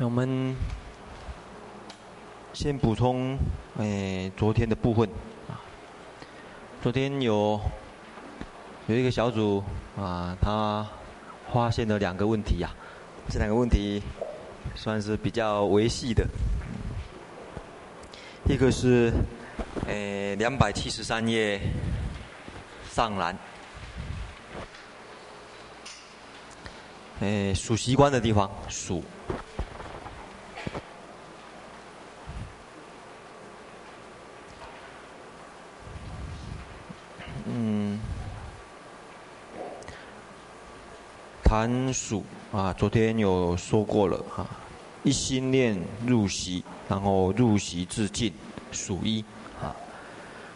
我们先补充，哎，昨天的部分。昨天有有一个小组啊，他发现了两个问题呀、啊。这两个问题算是比较维系的。一个是，哎，两百七十三页上栏，哎，数习惯的地方数。谈数啊，昨天有说过了哈，一心念入席，然后入席自尽，数一啊。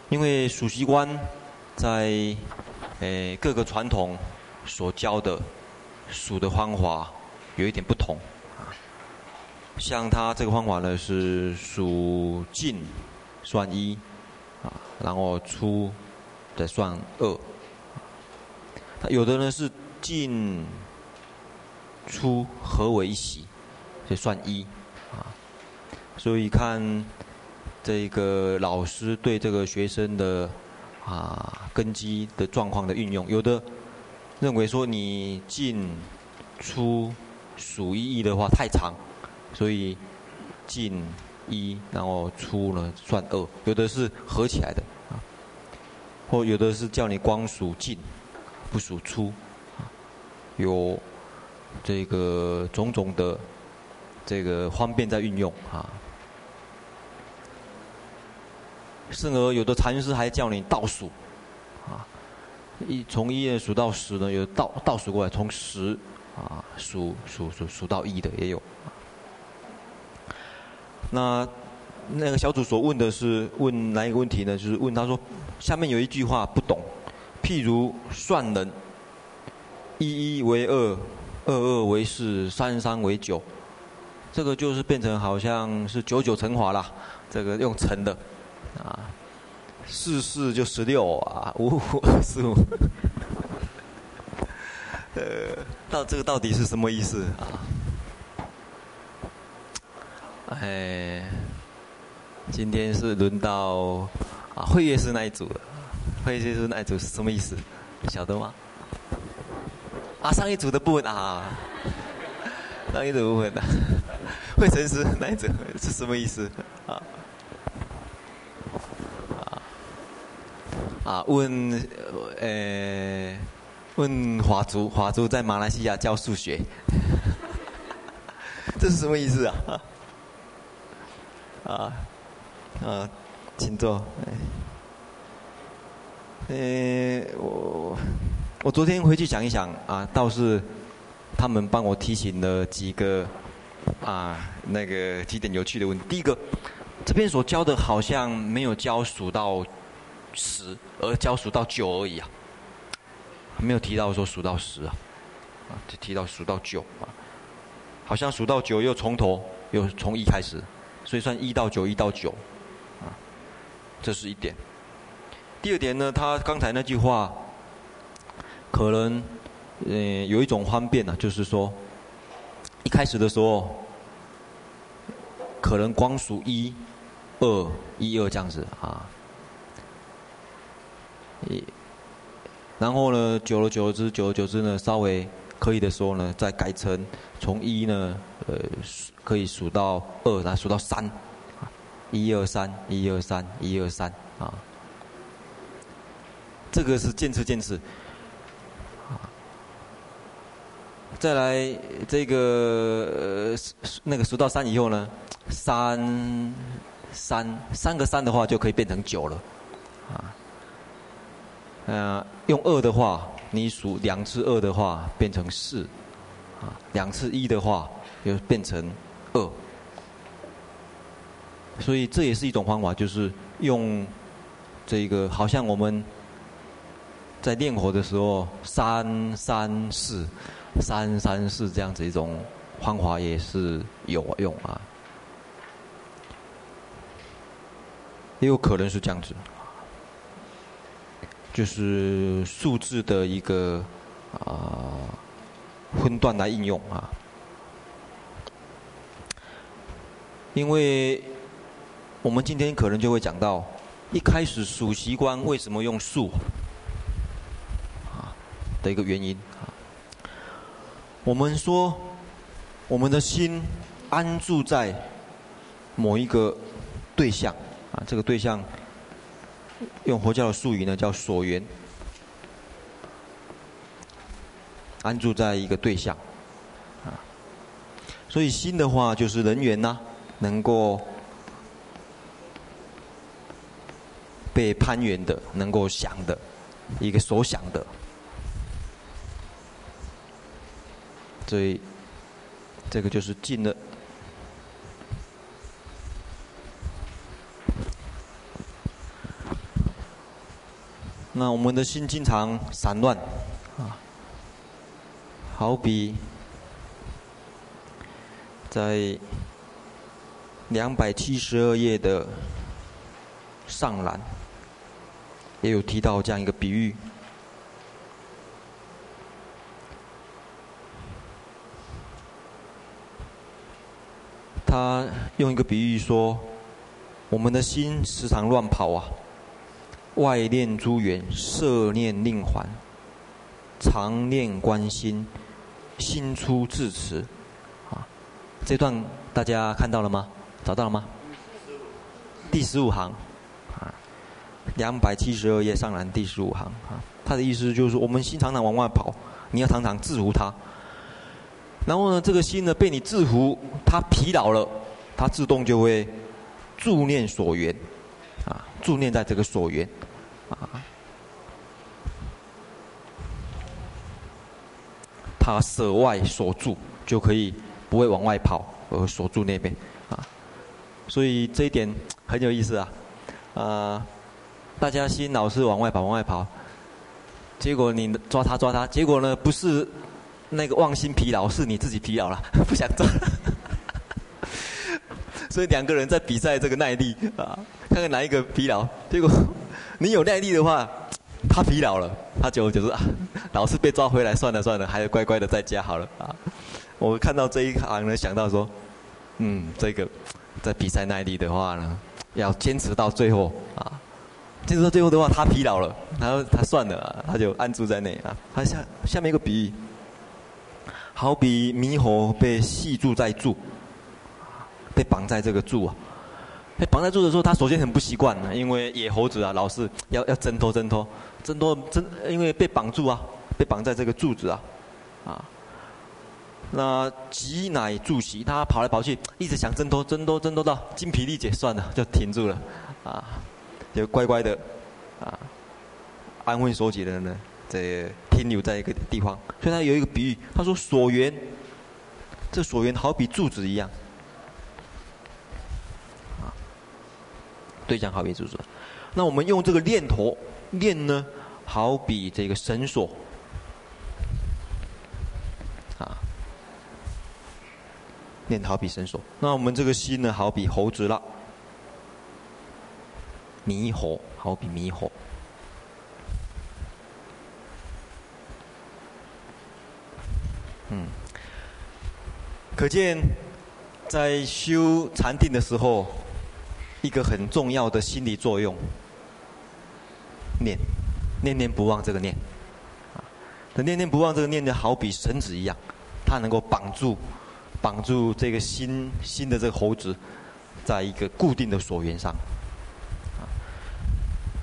因为数息观在诶各个传统所教的数的方法有一点不同啊。像他这个方法呢是数进算一啊，然后出再算二。他有的呢是进。出合为一息，就算一啊。所以看这个老师对这个学生的啊根基的状况的运用，有的认为说你进出数一一的话太长，所以进一然后出呢算二。有的是合起来的啊，或有的是叫你光数进不数出，有。这个种种的这个方便在运用啊，甚而有的禅师还叫你倒数啊，一从一数到十呢，有倒倒数过来，从十啊数数数数到一的也有。那那个小组所问的是问哪一个问题呢？就是问他说，下面有一句话不懂，譬如算人，一一为二。二二为四，三三为九，这个就是变成好像是九九乘法啦，这个用乘的，啊，四四就十六啊，五五二十五，呃，到这个到底是什么意思啊？哎，今天是轮到啊慧月师那一组了，慧月师那一组是什么意思？晓得吗？啊，上一组的部分啊，上一组部分的，会成师那一组是什么意思？啊，啊，啊，问，呃，问华族，华族在马来西亚教数学，这是什么意思啊？啊，啊，请坐。呃，我。我昨天回去想一想啊，倒是他们帮我提醒了几个啊，那个几点有趣的问题。第一个，这边所教的好像没有教数到十，而教数到九而已啊，没有提到说数到十啊，啊，就提到数到九啊，好像数到九又从头又从一开始，所以算一到九，一到九啊，这是一点。第二点呢，他刚才那句话。可能，呃，有一种方便呢，就是说，一开始的时候，可能光数一、二、一二这样子啊，一，然后呢，久了久之，久而久之呢，稍微可以的时候呢，再改成从一呢，呃，可以数到二，再数到三，一二三，一二三，一二三啊，这个是渐次渐次。再来这个呃那个数到三以后呢，三三三个三的话就可以变成九了，啊，呃用二的话，你数两次二的话变成四，啊两次一的话又变成二，所以这也是一种方法，就是用这个好像我们在练火的时候三三四。三三四这样子一种方法也是有用啊，也有可能是这样子，就是数字的一个啊分段来应用啊。因为我们今天可能就会讲到，一开始数习惯为什么用数啊的一个原因。我们说，我们的心安住在某一个对象啊，这个对象用佛教的术语呢叫所缘，安住在一个对象啊，所以心的话就是人缘呐、能够被攀缘的，能够想的一个所想的。所以，这个就是尽了。那我们的心经常散乱，啊，好比在两百七十二页的上栏，也有提到这样一个比喻。他用一个比喻说，我们的心时常乱跑啊，外念诸缘，摄念令还，常念观心，心出自持。啊，这段大家看到了吗？找到了吗？第十五行，啊，两百七十二页上栏第十五行啊，他的意思就是说，我们心常常往外跑，你要常常制服它。然后呢，这个心呢被你制服，它疲劳了，它自动就会住念所缘，啊，住念在这个所缘，啊，它舍外所住，就可以不会往外跑，而锁住那边，啊，所以这一点很有意思啊，啊，大家心老是往外跑，往外跑，结果你抓它抓它，结果呢不是。那个妄心疲劳是你自己疲劳了，不想做，所以两个人在比赛这个耐力啊，看看哪一个疲劳。结果你有耐力的话，他疲劳了，他就就是啊，老是被抓回来，算了算了，还是乖乖的在家好了啊。我看到这一行呢，想到说，嗯，这个在比赛耐力的话呢，要坚持到最后啊，坚持到最后的话，他疲劳了，然后他算了，他就安住在那啊。他下下面一个比喻。好比猕猴被系住在柱，被绑在这个柱啊，被绑在柱的时候，他首先很不习惯，因为野猴子啊，老是要要挣脱挣脱，挣脱挣，因为被绑住啊，被绑在这个柱子啊，啊，那急乃住席，他跑来跑去，一直想挣脱，挣脱挣脱到精疲力竭，算了，就停住了，啊，就乖乖的，啊，安分守己的人呢。这停留在一个地方，所以他有一个比喻，他说所缘，这所缘好比柱子一样，啊，对象好比柱子。那我们用这个念头念呢，好比这个绳索，啊，念好比绳索。那我们这个心呢，好比猴子了，猕猴好比猕猴。嗯，可见在修禅定的时候，一个很重要的心理作用，念，念念不忘这个念，啊，那念念不忘这个念就好比绳子一样，它能够绑住，绑住这个心心的这个猴子，在一个固定的锁缘上，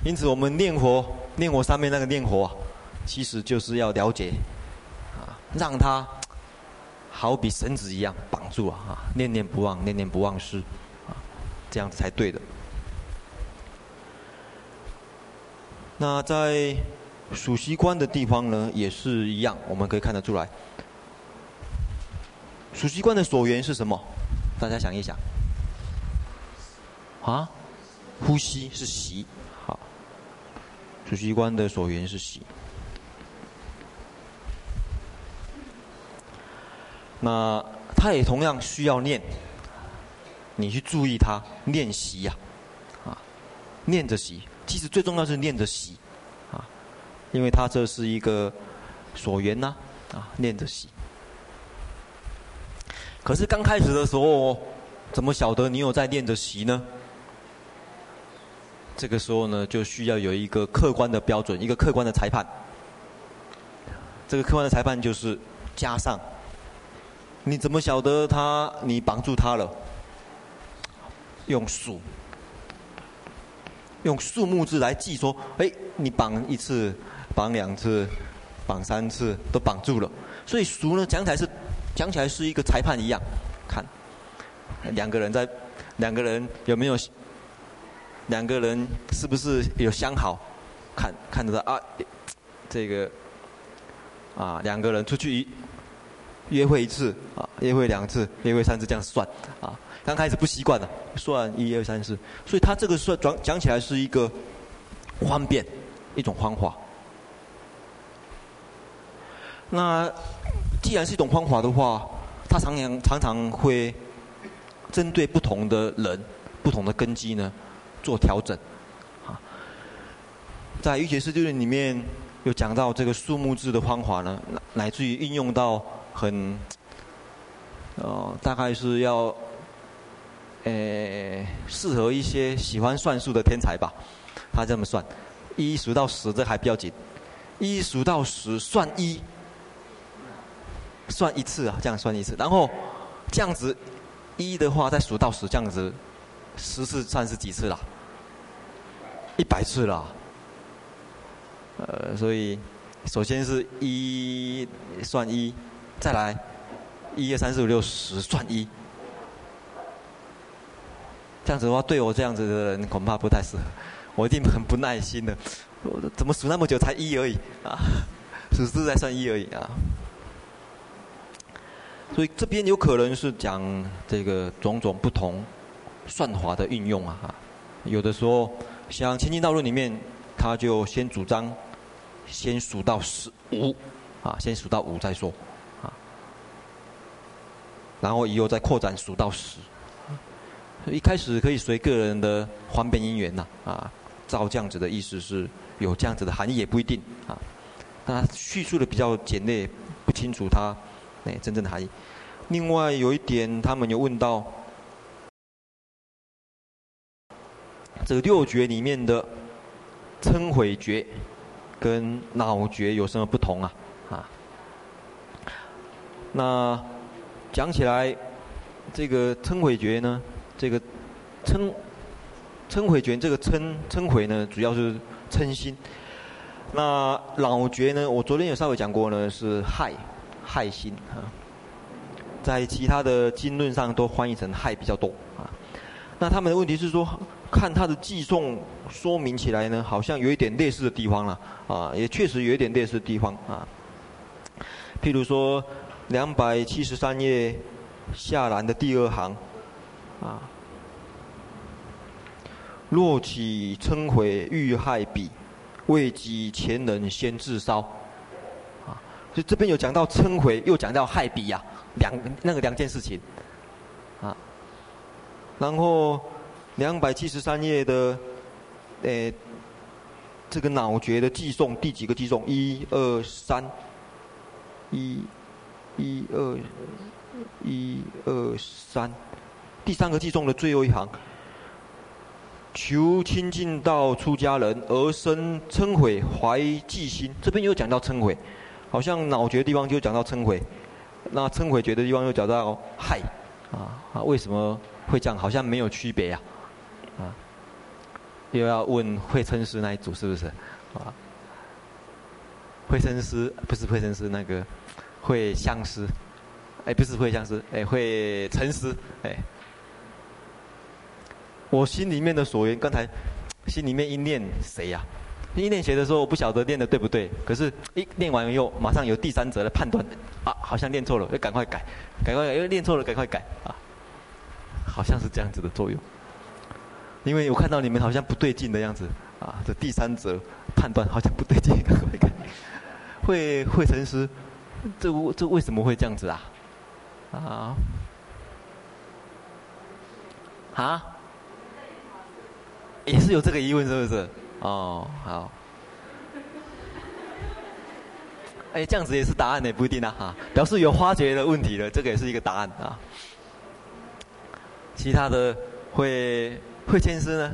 因此我们念佛，念佛上面那个念佛啊，其实就是要了解，让他。好比绳子一样绑住啊！哈，念念不忘，念念不忘失，啊，这样子才对的。那在属息观的地方呢，也是一样，我们可以看得出来。属息观的所缘是什么？大家想一想。啊，呼吸是习，好。属息观的所缘是息。那他也同样需要念，你去注意他练习呀，啊，念着习，其实最重要是念着习，啊，因为他这是一个所缘呐，啊，念着习。可是刚开始的时候，怎么晓得你有在练着习呢？这个时候呢，就需要有一个客观的标准，一个客观的裁判。这个客观的裁判就是加上，你怎么晓得他你绑住他了？用数，用数目字来记说，哎，你绑一次，绑两次，绑三次都绑住了。所以数呢讲起来是讲起来是一个裁判一样，看两个人在两个人有没有两个人是不是有相好？看看得到啊，这个。啊，两个人出去一约会一次啊，约会两次，约会三次，这样算啊。刚开始不习惯的，算一二三四，所以他这个算讲讲起来是一个方便一种方法。那既然是一种方法的话，他常常常常会针对不同的人、不同的根基呢做调整啊。在《瑜伽师地论》里面。有讲到这个数目字的方法呢，乃至于运用到很，哦，大概是要，呃，适合一些喜欢算数的天才吧。他这么算，一数到十，这还比较紧，一数到十算一，算一次啊，这样算一次，然后这样子一的话再数到十，这样子十次算是几次了？一百次了。呃，所以首先是一算一，再来一二三四五六十算一，这样子的话，对我这样子的人恐怕不太适合，我一定很不耐心的。我怎么数那么久才一而已啊？数字在算一而已啊。所以这边有可能是讲这个种种不同算法的运用啊。有的时候像《千金道论》里面，他就先主张。先数到十五，啊，先数到五再说，然后以后再扩展数到十。一开始可以随个人的方便因缘呐，啊，照这样子的意思是有这样子的含义也不一定，啊，那叙述的比较简略，不清楚它那真正的含义。另外有一点，他们有问到这个六觉里面的称毁觉。跟恼觉有什么不同啊？啊，那讲起来，这个称悔诀呢，这个称称悔诀这个称称悔呢，主要是嗔心。那恼觉呢，我昨天有稍微讲过呢，是害害心啊，在其他的经论上都翻译成害比较多啊。那他们的问题是说。看他的寄送说明起来呢，好像有一点类似的地方了，啊，也确实有一点类似的地方啊。譬如说，两百七十三页下栏的第二行，啊，若起称毁欲害彼，未及前人先自烧，啊，就这边有讲到称毁，又讲到害彼呀，两那个两件事情，啊，然后。两百七十三页的，诶，这个脑觉的寄送第几个寄送？一二三，一，一二，一二三，第三个偈颂的最后一行，求亲近道出家人而生称悔怀忌心，这边又讲到称悔，好像恼觉的地方就讲到称悔，那称悔觉的地方又讲到害，啊啊，为什么会这样？好像没有区别呀？啊，又要问慧称师那一组是不是？啊，慧称师不是慧称师那个会相思，哎，不是会相思，哎，会沉思，哎，我心里面的所缘，刚才心里面一念谁呀？一念谁的时候，我不晓得念的对不对，可是一念完以后，马上有第三者来判断，啊，好像念错了，要赶快改，赶快改，因为念错了，赶快改，啊，好像是这样子的作用。因为我看到你们好像不对劲的样子，啊，这第三者判断好像不对劲，赶快改会会沉思，这这为什么会这样子啊？啊？啊？也是有这个疑问是不是？哦，好。哎，这样子也是答案呢，不一定啊，哈，表示有发觉的问题了，这个也是一个答案啊。其他的会会签诗呢？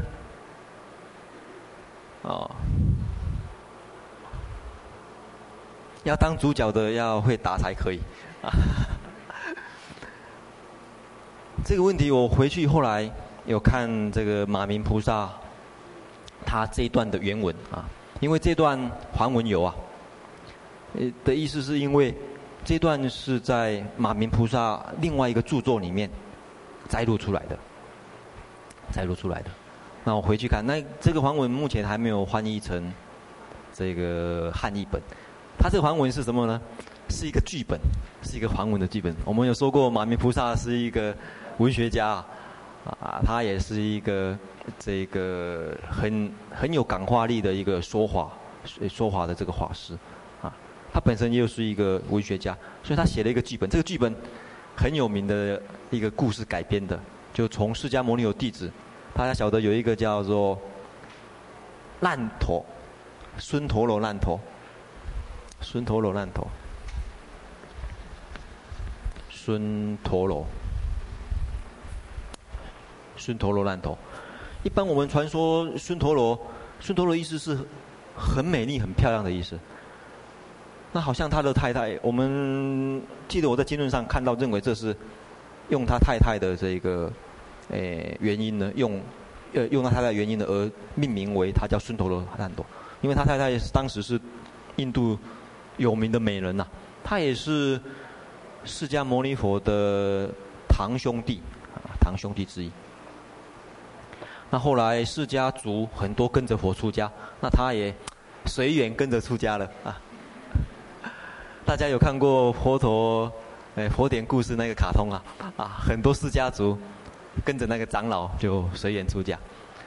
哦，要当主角的要会打才可以啊。这个问题我回去后来有看这个马明菩萨他这一段的原文啊，因为这段梵文有啊，呃的意思是因为这段是在马明菩萨另外一个著作里面摘录出来的，摘录出来的。那我回去看，那这个梵文目前还没有翻译成这个汉译本。它这个梵文是什么呢？是一个剧本，是一个梵文的剧本。我们有说过，马鸣菩萨是一个。文学家啊，他也是一个这个很很有感化力的一个说法说法的这个法师啊，他本身又是一个文学家，所以他写了一个剧本。这个剧本很有名的一个故事改编的，就从释迦牟尼有弟子，大家晓得有一个叫做难陀，孙陀罗难陀，孙陀罗难陀，孙陀罗。孙陀罗难陀，一般我们传说孙陀罗，孙陀罗意思是很美丽、很漂亮的意思。那好像他的太太，我们记得我在经论上看到，认为这是用他太太的这个诶原因呢，用呃用他太太原因呢而命名为他叫孙陀罗烂陀，因为他太太当时是印度有名的美人呐、啊，他也是释迦牟尼佛的堂兄弟啊，堂兄弟之一。那后来释迦族很多跟着佛出家，那他也随缘跟着出家了啊。大家有看过佛陀哎佛典故事那个卡通啊？啊，很多释迦族跟着那个长老就随缘出家。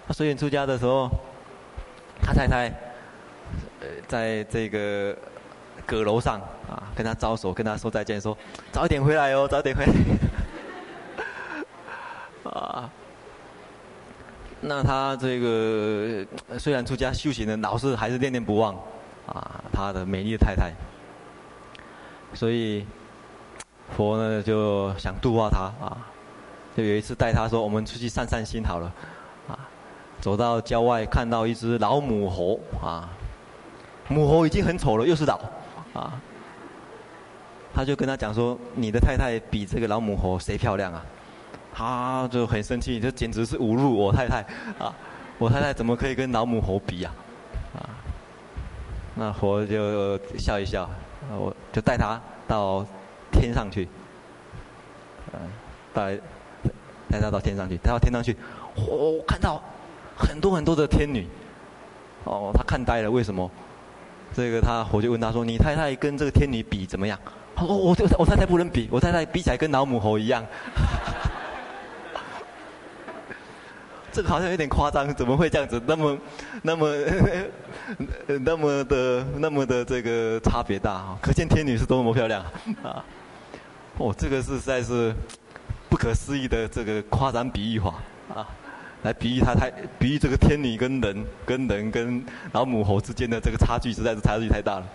他随缘出家的时候，他太太呃在这个阁楼上啊跟他招手，跟他说再见，说早点回来哦，早点回来。啊。那他这个虽然出家修行的，老是还是念念不忘啊，他的美丽的太太。所以佛呢就想度化他啊，就有一次带他说：“我们出去散散心好了。”啊，走到郊外看到一只老母猴啊，母猴已经很丑了，又是老啊，他就跟他讲说：“你的太太比这个老母猴谁漂亮啊？”他就很生气，这简直是侮辱我太太啊！我太太怎么可以跟老母猴比呀？啊，啊，那佛就笑一笑，我就带他到天上去，带带他到天上去，带到天上去，我看到很多很多的天女，哦，他看呆了，为什么？这个他我就问他说：“你太太跟这个天女比怎么样？”他说：“我我我太太不能比，我太太比起来跟老母猴一样。”这个好像有点夸张，怎么会这样子？那么，那么，那么的，那么的这个差别大啊！可见天女是多么漂亮啊！哦，这个是实在是不可思议的这个夸张比喻法啊，来比喻他太，比喻这个天女跟人、跟人跟老母猴之间的这个差距，实在是差距太大了。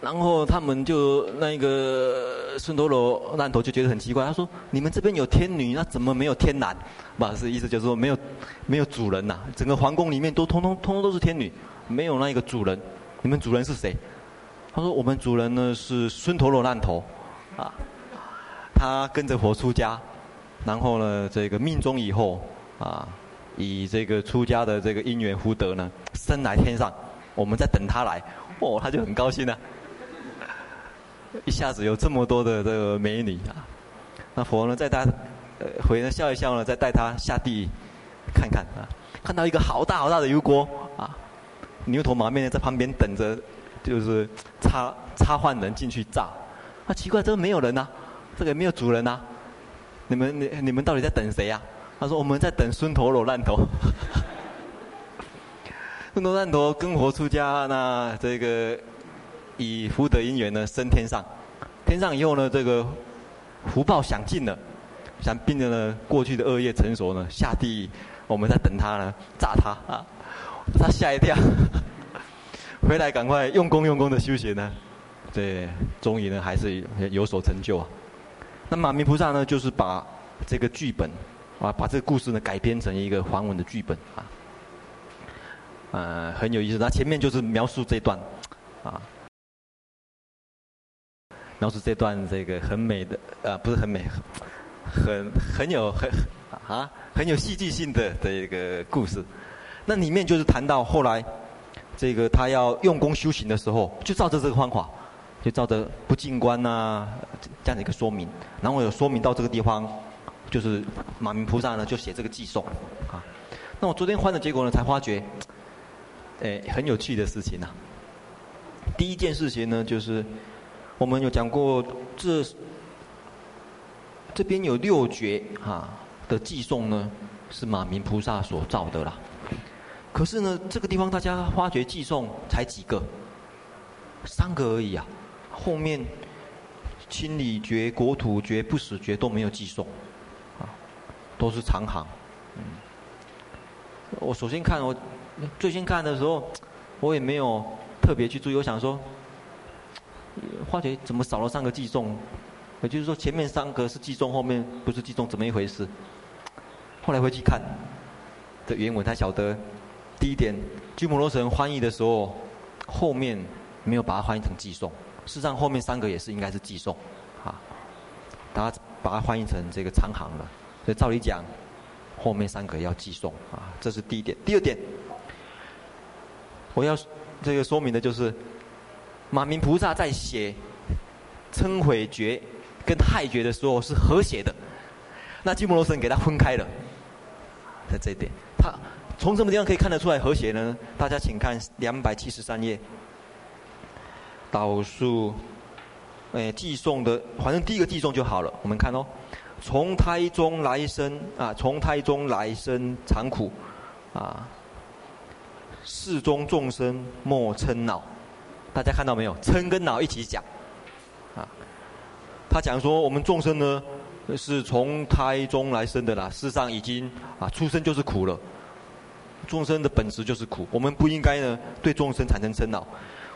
然后他们就那个孙陀罗那头就觉得很奇怪，他说：“你们这边有天女，那怎么没有天男？”不是意思就是说没有没有主人呐、整个皇宫里面都通通通通都是天女，没有那一个主人。你们主人是谁？他说：“我们主人呢是孙陀罗那头，啊，他跟着佛出家，然后呢这个命中以后啊，以这个出家的这个因缘福德呢，生来天上，我们在等他来，哦，他就很高兴了、啊。”一下子有这么多的这个美女啊，那佛呢，在他呃回呢笑一笑呢，再带他下地看看啊，看到一个好大好大的油锅啊，牛头马面在旁边等着，就是插插换人进去炸。啊，奇怪，这个没有人呐、这个没有主人呐、你们你你们到底在等谁呀、啊？他说我们在等孙陀罗难陀。孙陀罗难陀跟佛出家，那这个。以福德因缘呢，升天上，天上以后呢，这个福报享尽了，想并着呢过去的恶业成熟呢，下地，我们在等他呢，炸他啊，他吓一跳，回来赶快用功用功的修行呢，对，终于呢还是有所成就啊。那马鸣菩萨呢，就是把这个剧本啊，把这个故事呢改编成一个梵文的剧本啊，呃，很有意思。他前面就是描述这段啊，描述这段这个很美的啊，不是很美，很很有很啊很有戏剧性的这个故事。那里面就是谈到后来，这个他要用功修行的时候，就照着这个方法。就照着不进观呐这样的一个说明，然后有说明到这个地方，就是马明菩萨呢就写这个寄送啊。那我昨天换的结果呢，才发觉，哎，很有趣的事情呐、第一件事情呢，就是我们有讲过，这这边有六绝啊的寄送呢，是马明菩萨所造的啦。可是呢，这个地方大家发觉寄送才几个，三个而已啊。后面清理绝、国土绝、不死绝都没有寄送，啊，都是长行。嗯，我首先看我最先看的时候，我也没有特别去注意，我想说，发觉怎么少了三个寄送？也就是说前面三个是寄送，后面不是寄送，怎么一回事？后来回去看的原文，才晓得第一点，鸠摩罗什翻译的时候，后面没有把它翻译成寄送。事实上，后面三个也是应该是寄送，啊，大家把它翻译成这个长行了。所以照理讲，后面三个要寄送啊，这是第一点。第二点，我要这个说明的就是，马明菩萨在写称毁觉跟害觉的时候是和谐的，那鸠摩罗神给他分开了，在这一点，他从什么地方可以看得出来和谐呢？大家请看两百七十三页。导数，诶，偈颂的，反正第一个寄送就好了。我们看哦，从胎中来生啊，从胎中来生常苦，啊，世中众生莫嗔恼。大家看到没有？嗔跟恼一起讲，啊，他讲说我们众生呢是从胎中来生的啦，事实上已经啊出生就是苦了，众生的本质就是苦，我们不应该呢对众生产生嗔恼。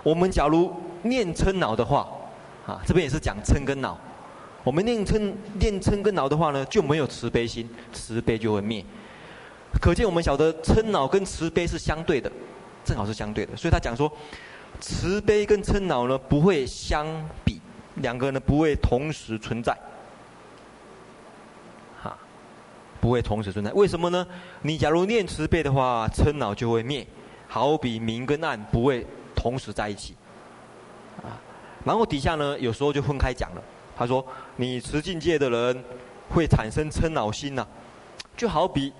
我们假如念嗔恼的话，啊，这边也是讲嗔跟恼。我们念嗔念嗔跟恼的话呢，就没有慈悲心，慈悲就会灭。可见我们晓得嗔恼跟慈悲是相对的，正好是相对的。所以他讲说，慈悲跟嗔恼呢不会相比，两个呢不会同时存在，哈，不会同时存在。为什么呢？你假如念慈悲的话，嗔恼就会灭，好比明跟暗不会。同时在一起，然后底下呢，有时候就分开讲了。他说：“你持境界的人会产生嗔恼心呐、啊，就好比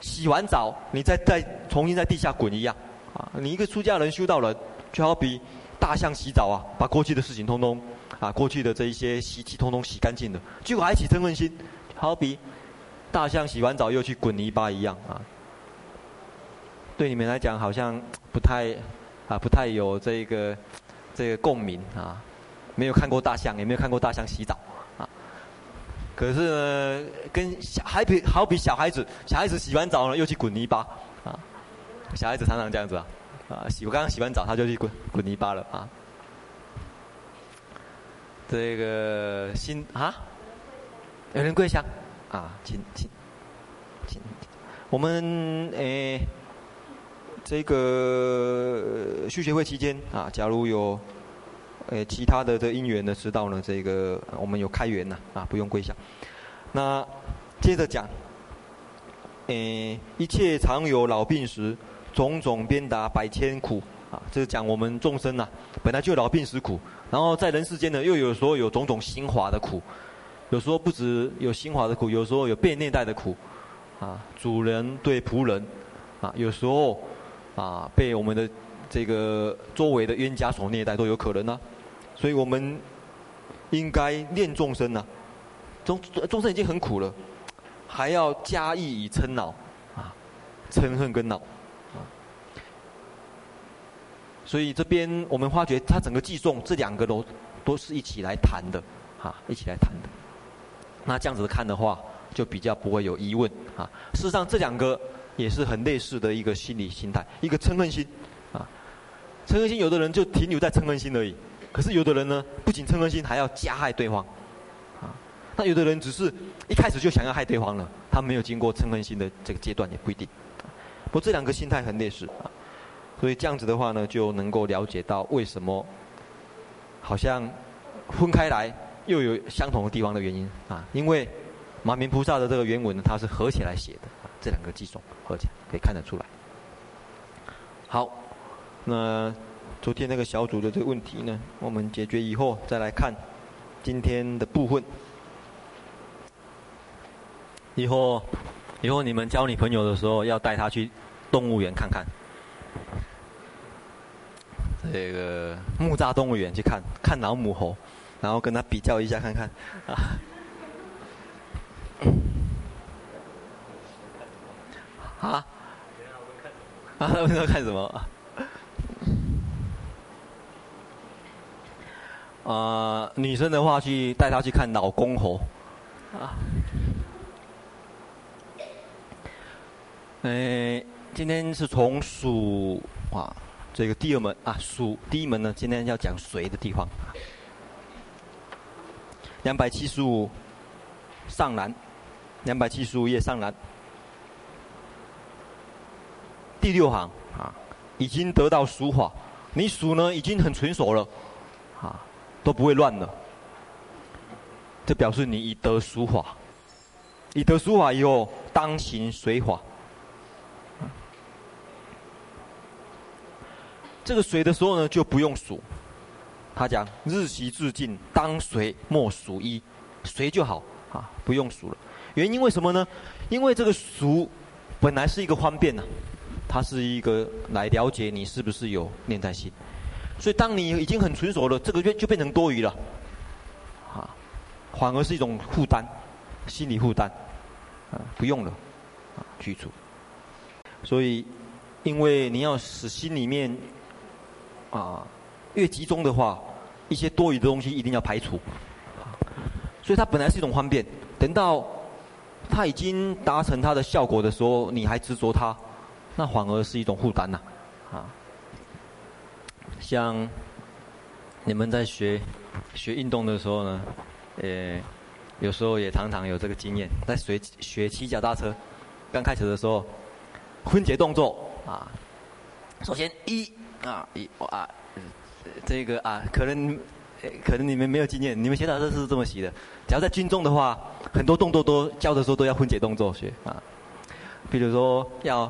洗完澡，你再再重新在地下滚一样，啊，你一个出家人修道人，就好比大象洗澡啊，把过去的事情通通啊，过去的这一些习气通通洗干净了，结果还起嗔恨心，好比大象洗完澡又去滚泥巴一样啊。”对你们来讲好像不太啊，不太有这个这个共鸣啊，没有看过大象，也没有看过大象洗澡啊。可是呢，跟小孩比，好比小孩子，小孩子洗完澡呢又去滚泥巴啊。小孩子常常这样子啊，啊洗我刚刚洗完澡他就去滚滚泥巴了啊。这个心啊，有人跪下啊，请请请，我们诶。这个续学会期间啊，假如有呃其他的这因缘的知道呢，这个我们有开缘呐啊，不用跪下。那接着讲，诶，一切常有老病死，种种鞭打百千苦啊，这是讲我们众生呐，本来就老病死苦，然后在人世间呢，又有时候有种种心华的苦，有时候不止有心华的苦，有时候有被虐待的苦，啊，主人对仆人，啊，有时候。啊，被我们的这个周围的冤家所虐待都有可能呢、所以我们应该念众生呢、啊，众众生已经很苦了，还要加益以嗔恼，啊，嗔恨跟恼，啊，所以这边我们发觉，他整个偈颂这两个都都是一起来谈的，哈、一起来谈的。那这样子看的话，就比较不会有疑问，啊，事实上这两个。也是很类似的一个心理心态，一个嗔恨心，啊，嗔恨心有的人就停留在嗔恨心而已，可是有的人呢，不仅嗔恨心，还要加害对方，啊，那有的人只是一开始就想要害对方了，他没有经过嗔恨心的这个阶段也不一定。不过这两个心态很类似啊，所以这样子的话呢，就能够了解到为什么好像分开来又有相同的地方的原因。啊，因为马明菩萨的这个原文呢，它是合起来写的，啊这两个偈颂合起来可以看得出来。好，那昨天那个小组的这个问题呢，我们解决以后再来看今天的部分。以后，以后你们交女朋友的时候，要带她去动物园看看。这个木栅动物园去看看老母猴，然后跟她比较一下看看啊。啊？啊？问他看什么？啊、呃，女生的话去带她去看老公猴，啊。哎，今天是从属啊这个第二门啊属第一门呢，今天要讲水的地方。两百七十五上栏，两百七十五页上栏，第六行啊，已经得到属法，你数呢已经很纯熟了，啊都不会乱了，这表示你已得属法，已得属法以后，当行随法。这个随的时候呢，就不用数。他讲日习自尽，当随莫数一，随就好啊，不用数了。原因为什么呢？因为这个数本来是一个方便呐，它是一个来了解你是不是有念在心。所以当你已经很纯熟了，这个就就变成多余了，啊，反而是一种负担，心理负担，啊，不用了，去除。所以，因为你要使心里面。啊，越集中的话，一些多余的东西一定要排除。所以它本来是一种方便，等到它已经达成它的效果的时候，你还执着它，那反而是一种负担呐。啊，像你们在学学运动的时候呢，呃，有时候也常常有这个经验，在学学骑脚踏车，刚开始的时候，分解动作啊，首先一。啊，一啊，这个啊，可能，可能你们没有经验，你们学到这是这么习的。只要在军中的话，很多动作都教的时候都要分解动作学啊。比如说要，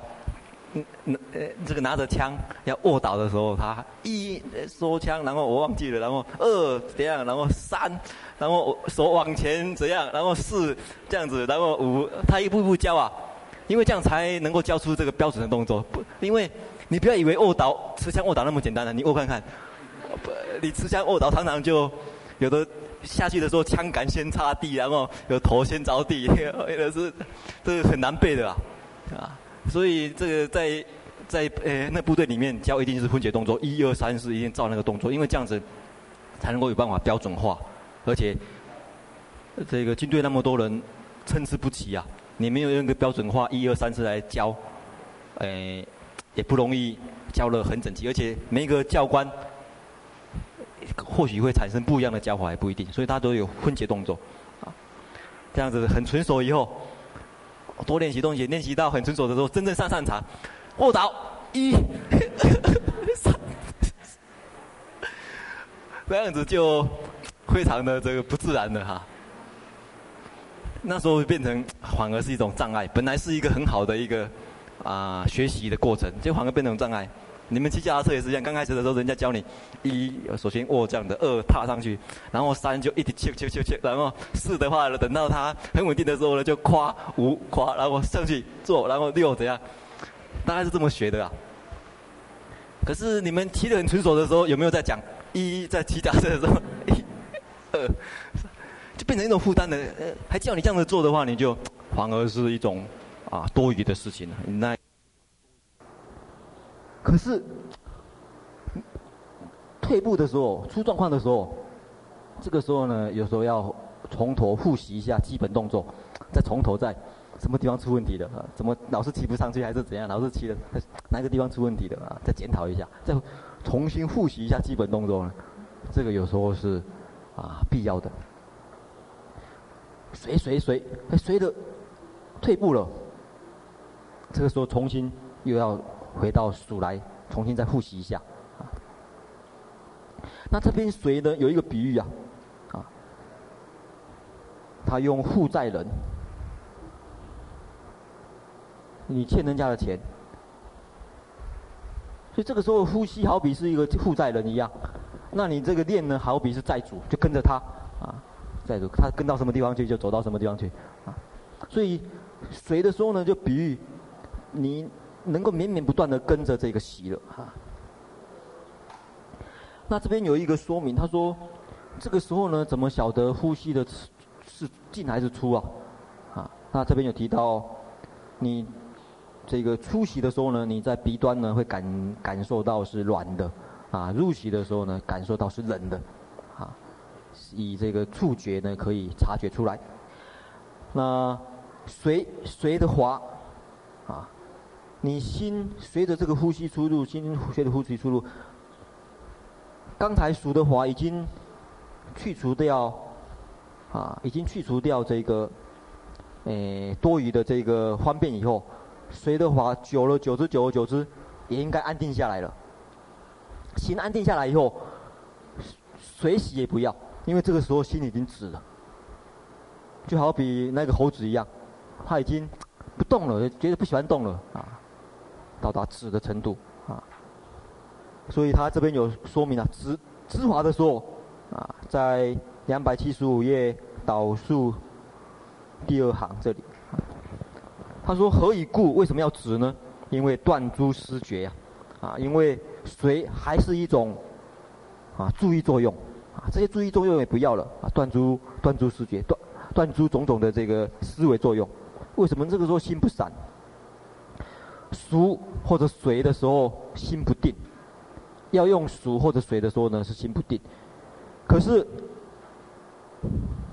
嗯呃，这个拿着枪要卧倒的时候，他一收枪，然后我忘记了，然后二这样，然后三，然后手往前这样，然后四这样子，然后五，他一步一步教啊，因为这样才能够教出这个标准的动作，不，因为。你不要以为卧倒持枪卧倒那么简单了，你卧看看，不，你持枪卧倒常常就有的下去的时候枪杆先插地，然后有头先着地，有的是这个很难背的啊，啊，所以这个在在呃那部队里面教一定是分解动作，一二三四一定照那个动作，因为这样子才能够有办法标准化，而且这个军队那么多人参差不齐啊，你没有用个标准化一二三四来教，诶。也不容易教得很整齐，而且每一个教官或许会产生不一样的教法，也不一定，所以他都有分解动作，啊，这样子很纯熟以后，多练习东西，练习到很纯熟的时候，真正上上场，卧倒一，三，这样子就非常的这个不自然的哈，那时候变成反而是一种障碍，本来是一个很好的一个。啊，学习的过程就反而变成障碍。你们骑脚踏车也是一样，刚开始的时候，人家教你一，首先握这样的，二踏上去，然后三就一直切切切切，然后四的话呢，等到它很稳定的时候呢，就夸五夸，然后上去做，然后六怎样？大概是这么学的啊。可是你们骑得很纯熟的时候，有没有在讲一在骑脚踏车的时候，一、二，就变成一种负担的。呃，还叫你这样子做的话，你就反而是一种。啊，多余的事情了，那可是退步的时候，出状况的时候，这个时候呢，有时候要从头复习一下基本动作，再从头再什么地方出问题的啊？怎么老是骑不上去，还是怎样？老是骑的哪个地方出问题的啊？再检讨一下，再重新复习一下基本动作呢？这个有时候是啊必要的。随随随，哎，随着退步了。这个时候重新又要回到数来，重新再复习一下。那这边水呢有一个比喻啊，啊，他用负债人，你欠人家的钱，所以这个时候呼吸好比是一个负债人一样，那你这个念呢好比是债主，就跟着他啊，债主他跟到什么地方去就走到什么地方去啊，所以水的时候呢就比喻。你能够绵绵不断的跟着这个息了哈。那这边有一个说明，他说，这个时候呢，怎么晓得呼吸的是进还是出啊？啊，那这边有提到，你这个出息的时候呢，你在鼻端呢会感感受到是软的，啊，入息的时候呢，感受到是冷的，啊，以这个触觉呢可以察觉出来。那随随的滑，你心随着这个呼吸出入，心随着呼吸出入。刚才数的话已经去除掉，啊，已经去除掉这个，诶，多余的这个方便以后，随的话久了久之，久而久之，也应该安定下来了。心安定下来以后，随喜也不要，因为这个时候心已经止了。就好比那个猴子一样，他已经不动了，觉得不喜欢动了啊。到达止的程度啊，所以他这边有说明了止止滑的时候啊，在两百七十五页导数第二行这里，他说何以故？为什么要止呢？因为断诸失觉呀，啊，因为随还是一种啊注意作用啊，这些注意作用也不要了啊，断诸断诸失觉，断断诸种种的这个思维作用。为什么这个时候心不散？熟或者随的时候心不定，要用熟或者随的时候呢是心不定。可是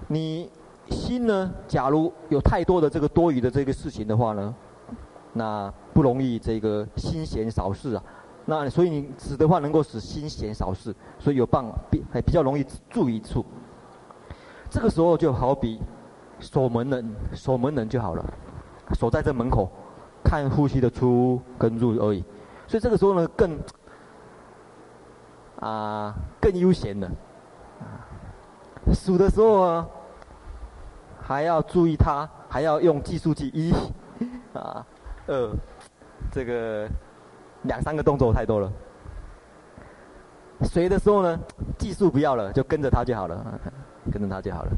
你心呢，假如有太多的这个多余的这个事情的话呢，那不容易这个心闲少事啊。那所以你止的话能够使心闲少事，所以有办比还比较容易住一处。这个时候就好比守门人，守门人就好了，守在这门口。看呼吸的出跟入而已，所以这个时候呢，更啊更悠闲的，数的时候啊，还要注意它，还要用计数器一啊二，这个两三个动作太多了。随的时候呢，计数不要了，就跟着他就好了，跟着他就好了。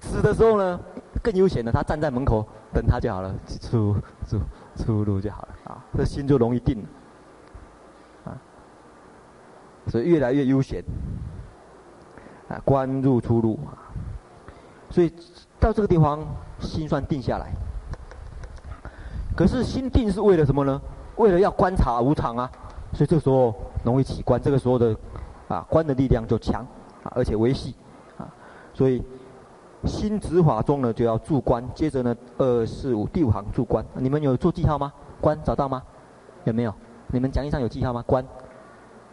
止的时候呢，更悠闲的，他站在门口等他就好了，出出。出入就好了啊，这心就容易定了啊，所以越来越悠闲啊，观入出入啊，所以到这个地方心算定下来。可是心定是为了什么呢？为了要观察无常啊，所以这时候容易起观，这个时候的啊观的力量就强啊，而且维系啊，所以。心执法中呢，就要住观。接着呢，二四五第五行住观。你们有做记号吗？观找到吗？有没有？你们讲义上有记号吗？观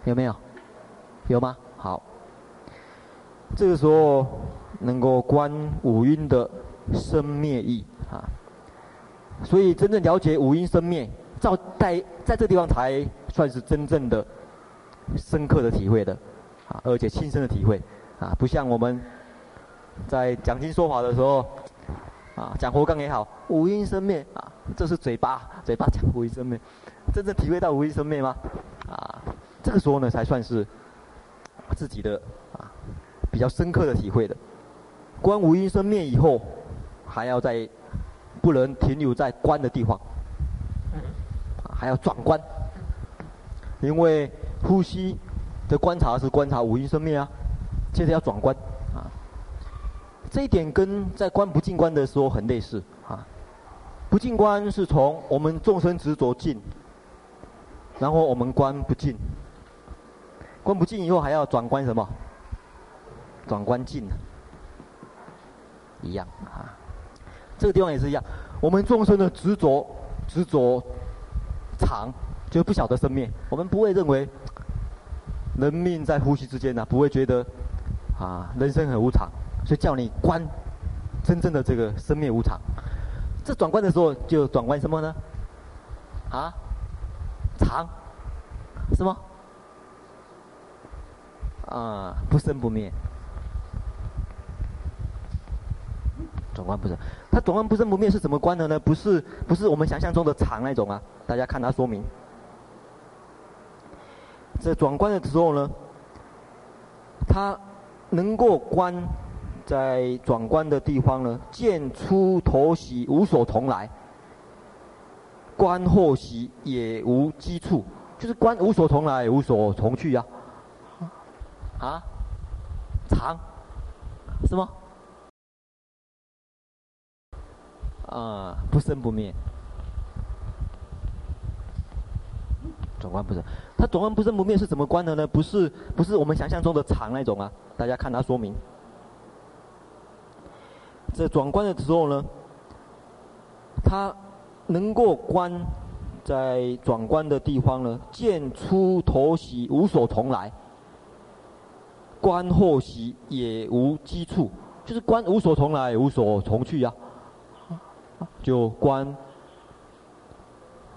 有没有？有吗？好。这个时候能够观五阴的生灭义啊。所以真正了解五阴生灭，照在在这地方才算是真正的深刻的体会的啊，而且亲身的体会啊，不像我们。在讲经说法的时候，啊，讲佛纲也好，五阴生灭啊，这是嘴巴嘴巴讲五阴生灭，真正体会到五阴生灭吗？啊，这个时候呢，才算是自己的啊比较深刻的体会的。观五阴生灭以后，还要在不能停留在观的地方，还要转观，因为呼吸的观察是观察五阴生灭啊，接着要转观。这一点跟在观不净观的时候很类似啊，不净观是从我们众生执着净，然后我们观不净，观不净以后还要转观什么？转观净，一样啊，这个地方也是一样，我们众生的执着执着常，就不晓得生灭，我们不会认为人命在呼吸之间呢、不会觉得啊人生很无常。就叫你观，真正的这个生灭无常。这转观的时候就转观什么呢？啊，常，是吗？啊，不生不灭。转观不生，它转观不生不灭是怎么观的呢？不是不是我们想象中的常那种啊。大家看它说明。这转观的时候呢，它能够观在转关的地方呢，见出头袭无所从来，观后袭也无基处，就是观无所从来，无所从去呀、啊。啊，常，是吗？啊，不生不灭。转观不生，它转观不生不灭是怎么观的呢？不是不是我们想象中的常那种啊。大家看它说明。这转观的时候呢，他能够观在转观的地方呢，见出头袭无所从来，观后袭也无基处，就是观无所从来，无所从去呀、就观。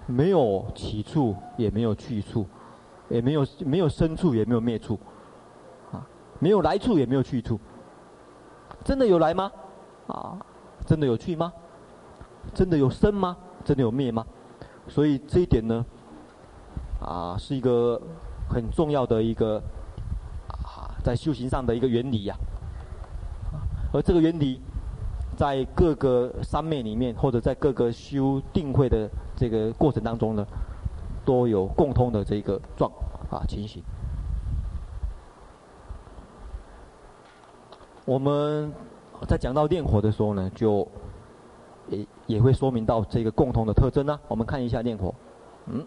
没有起处，也没有去处，也没有没有生处，也没有灭处，啊，没有来处，也没有去处。真的有来吗？啊，真的有去吗？真的有生吗？真的有灭吗？所以这一点呢，啊，是一个很重要的一个啊，在修行上的一个原理呀。而这个原理，在各个三昧里面，或者在各个修定慧的。这个过程当中呢，都有共通的这个状啊情形。我们在讲到炼火的时候呢，就也也会说明到这个共同的特征呢、我们看一下炼火，嗯，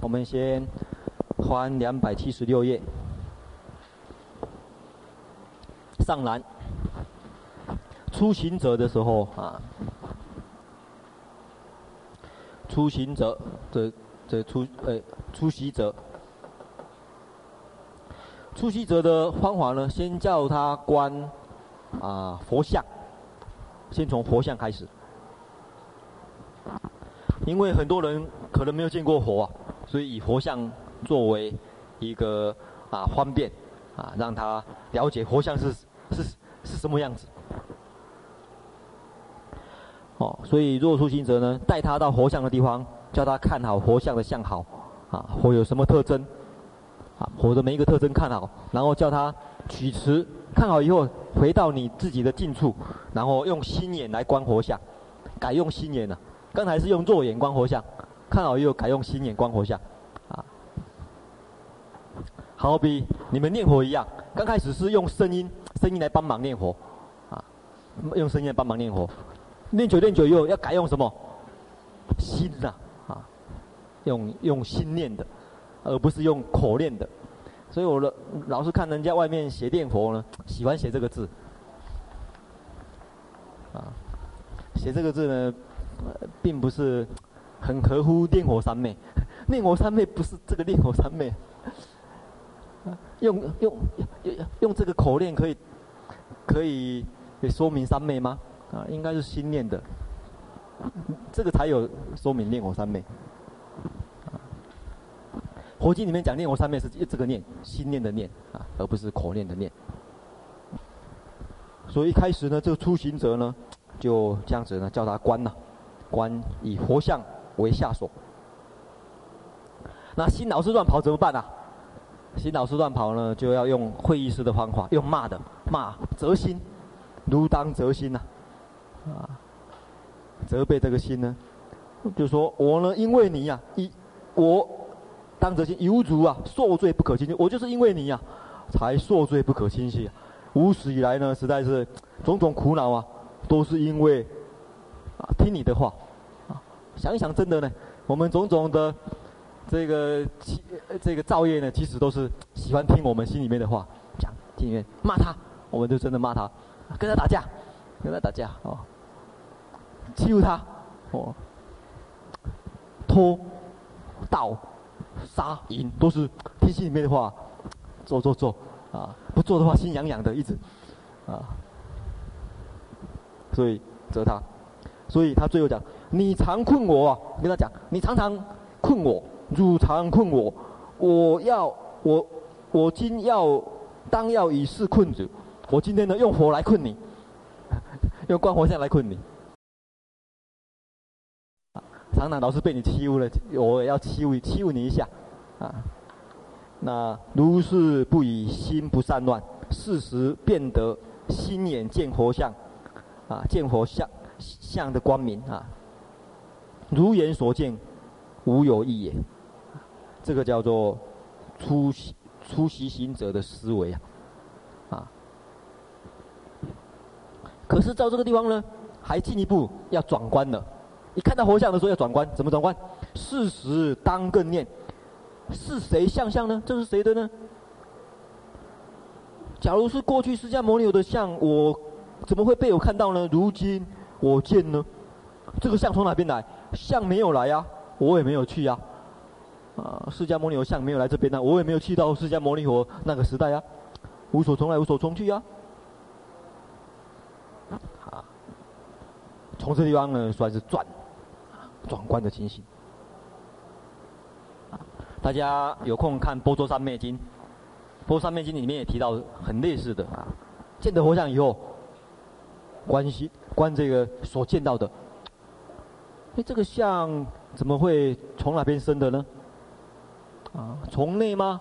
我们先翻两百七十六页，上栏，出行者的时候啊。出行者，这这出呃出席者，初习者的方法呢，先叫他观啊佛像，先从佛像开始，因为很多人可能没有见过佛，所以以佛像作为一个啊方便啊，让他了解佛像是是是什么样子。哦，所以若初心者呢，带他到佛像的地方，叫他看好佛像的相好，啊，佛有什么特征，啊，火的每一个特征看好，然后叫他取持，看好以后回到你自己的近处，然后用心眼来观佛像，改用心眼了，刚才是用肉眼观佛像，看好以后改用心眼观佛像，啊，好比你们念佛一样，刚开始是用声音，声音来帮忙念佛，啊，用声音来帮忙念佛。念久念久以后，要改用什么？心呐，啊，用用心念的，而不是用口念的。所以我的老是看人家外面写念佛呢，喜欢写这个字，啊，写这个字呢，并不是很合乎念佛三昧。念佛三昧不是这个念佛三昧，用用用用这个口念可以可以说明三昧吗？啊，应该是心念的，这个才有说明念佛三昧。佛经里面讲念佛三昧是这个念，心念的念啊，而不是口念的念。所以一开始呢，这个初行者呢，就这样子呢，叫他观呐，观以佛像为下手。那心老是乱跑怎么办呢？心老是乱跑呢，就要用会意识的方法，用骂的骂，责心，如当责心呐。啊，责备这个心呢，就说我呢，因为你呀、啊，一我当责心有主啊，受罪不可轻心，我就是因为你呀、啊，才受罪不可轻信。无始以来呢，实在是种种苦恼啊，都是因为啊听你的话啊。想一想，真的呢，我们种种的这个这个造业呢，其实都是喜欢听我们心里面的话，讲听里面骂他，我们就真的骂他，跟他打架，跟他打架哦。欺负他，哦，偷、盗、杀、淫，都是听心里面的话，做做做，啊，不做的话心痒痒的，一直，啊。所以责他，所以他最后讲：你常困我！跟他讲，你常常困我，汝常困我，我要我我今要当要以示困者，我今天呢用火来困你，用观火像来困你。常常老是被你欺负了，我也要欺负欺负你一下，啊，那如是不以心不散乱，事实变得心眼见佛像，啊，见佛像像的光明啊，如眼所见，无有异也。这个叫做出出息行者的思维啊，啊。可是到这个地方呢，还进一步要转观了。一看到佛像的时候要转观，怎么转观？事实当更念，是谁像像呢？这是谁的呢？假如是过去释迦牟尼有的像，我怎么会被我看到呢？如今我见呢，这个像从哪边来？像没有来呀、我也没有去呀、啊。释迦牟尼佛像没有来这边呢、我也没有去到释迦牟尼佛那个时代呀、无所从来，无所从去呀、啊。从这地方呢，算是转。转观的情形，大家有空看《般舟三昧经》，《般舟三昧经》里面也提到很类似的啊，见得佛像以后，观心观这个所见到的，哎，这个像怎么会从哪边生的呢？啊，从内吗？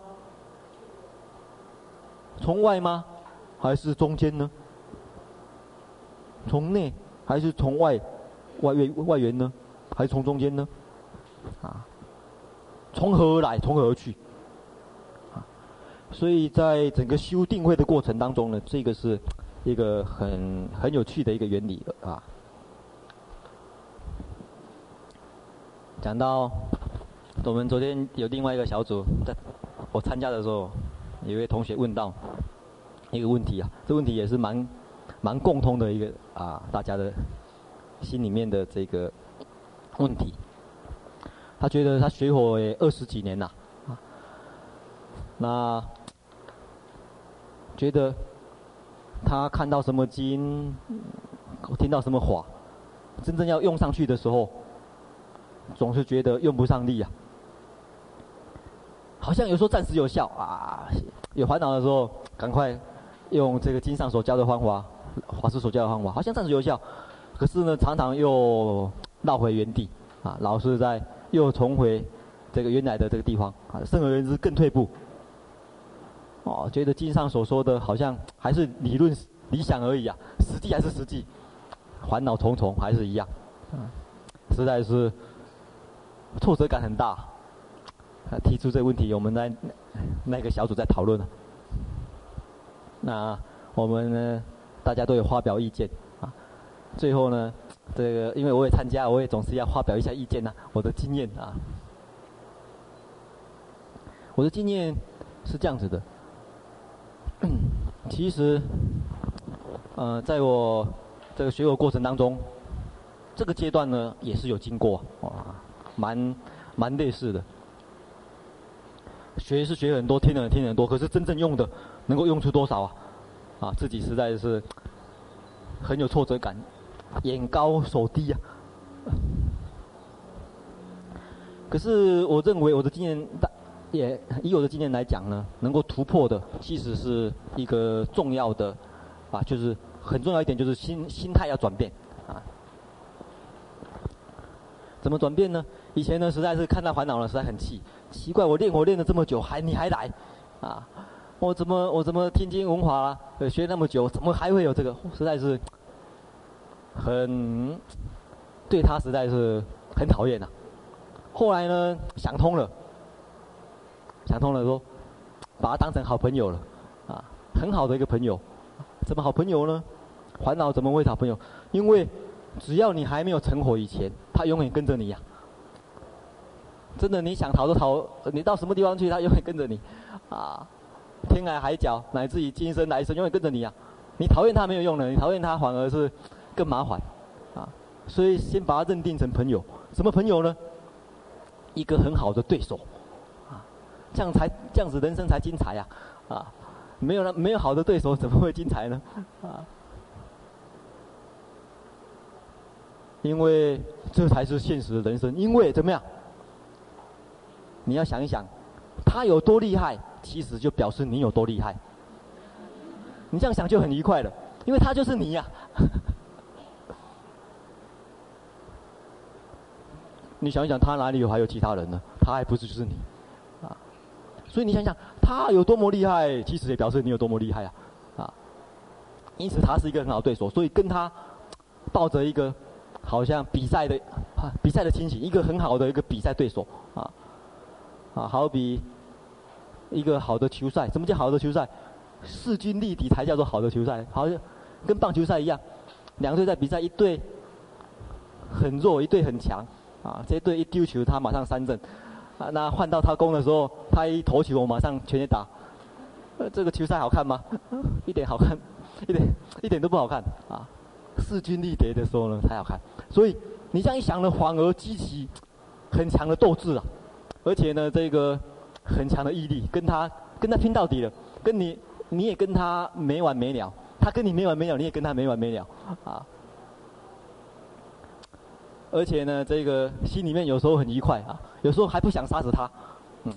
从外吗？还是中间呢？从内还是从外？外缘外缘呢？还是从中间呢？啊，从何而来？从何而去？啊，所以在整个修定慧的过程当中呢，这个是一个很很有趣的一个原理啊。讲到我们昨天有另外一个小组，在我参加的时候，有一位同学问到一个问题啊，这问题也是蛮蛮共通的一个啊，大家的心里面的这个。问题，他觉得他学佛也二十几年了，那觉得他看到什么经，听到什么话，真正要用上去的时候，总是觉得用不上力啊。好像有时候暂时有效啊，有烦恼的时候，赶快用这个经上所教的方法，法师所教的方法，好像暂时有效，可是呢，常常又。绕回原地，啊，老是在又重回这个原来的这个地方，啊，甚而言之更退步。哦，觉得经上所说的好像还是理论理想而已啊，实际还是实际，烦恼重重还是一样，实在是挫折感很大。啊，提出这个问题，我们在那个小组在讨论了。那我们呢，大家都有发表意见，啊，最后呢。这个，因为我也参加，我也总是要发表一下意见呐、我的经验啊。我的经验是这样子的，其实，呃，在我这个学佛过程当中，这个阶段呢也是有经过，哇，蛮蛮类似的。学是学很多，听的听很多，可是真正用的能够用出多少啊？啊，自己实在是很有挫折感。眼高手低啊！可是我认为我的经验，也以我的经验来讲呢，能够突破的，其实是一个重要的，啊，就是很重要一点，就是心心态要转变啊。怎么转变呢？以前呢，实在是看到烦恼了，实在很气，奇怪，我练我练了这么久，还你还来，啊，我怎么我怎么天经闻法学那么久，怎么还会有这个？实在是。很对他实在是很讨厌呐。后来呢，想通了，想通了说，把他当成好朋友了，啊，很好的一个朋友。怎么好朋友呢？烦恼怎么会是好朋友？因为只要你还没有成佛以前，他永远跟着你呀。真的，你想逃都逃，你到什么地方去，他永远跟着你，啊，天涯海角，乃至于今生来生，永远跟着你呀。你讨厌他没有用的，你讨厌他反而是。更麻烦，啊，所以先把他认定成朋友，什么朋友呢？一个很好的对手，啊，这样才这样子人生才精彩呀，啊，没有了，没有好的对手怎么会精彩呢？啊！因为这才是现实的人生。因为怎么样？你要想一想，他有多厉害，其实就表示你有多厉害。你这样想就很愉快了，因为他就是你呀、你想一想，他哪里有还有其他人呢？他还不是就是你，啊！所以你想想，他有多么厉害，其实也表示你有多么厉害啊！啊！因此他是一个很好对手，所以跟他抱着一个好像比赛的啊比赛的心情，一个很好的一个比赛对手啊啊，好比一个好的球赛，什么叫好的球赛？势均力敌才叫做好的球赛，好像跟棒球赛一样，两队在比赛，一队很弱，一队很强。啊，这队一丢球，他马上三振，啊，那换到他攻的时候，他一投球，我马上全力打。呃，这个球赛好看吗？一点好看，一点一点都不好看啊！势均力敌的时候呢，才好看。所以你这样一想呢，反而激起很强的斗志啊，而且呢，这个很强的毅力，跟他跟他拼到底了，跟你你也跟他没完没了，他跟你没完没了，你也跟他没完没了，啊。而且呢，这个心里面有时候很愉快啊，有时候还不想杀死他，嗯，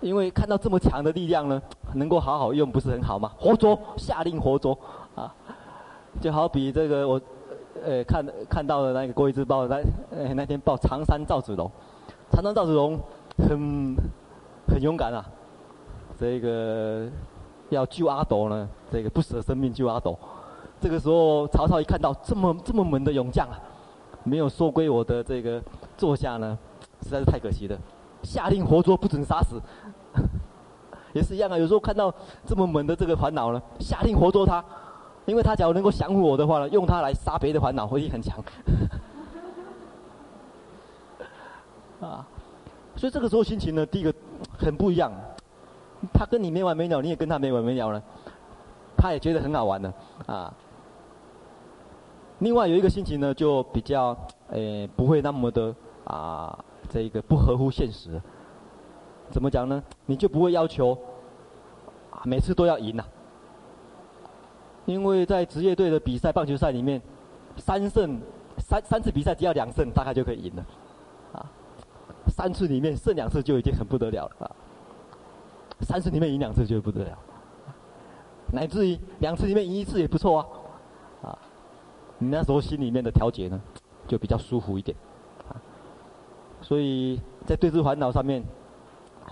因为看到这么强的力量呢，能够好好用，不是很好吗？活捉，下令活捉，啊，就好比这个我，呃，看看到的那个《国语日报》那呃那天报长山赵子龙，长山赵子龙很很勇敢啊，这个要救阿斗呢，这个不舍生命救阿斗，这个时候曹操一看到这么这么猛的勇将啊。没有收归我的这个座下呢，实在是太可惜了。下令活捉，不准杀死，也是一样啊。有时候看到这么猛的这个烦恼呢，下令活捉他，因为他假如能够降服我的话呢，用他来杀别的环脑，会很强。啊，所以这个时候心情呢，第一个很不一样。他跟你没完没了，你也跟他没完没了呢，他也觉得很好玩的啊。另外有一个心情呢，就比较，诶，不会那么的啊，这个不合乎现实。怎么讲呢？你就不会要求，啊，每次都要赢呐。因为在职业队的比赛，棒球赛里面，三胜三三次比赛只要两胜，大概就可以赢了，啊，三次里面胜两次就已经很不得了了啊，三次里面赢两次就不得了，乃至于两次里面赢一次也不错啊。你那时候心里面的调节呢，就比较舒服一点，啊，所以在对峙烦恼上面，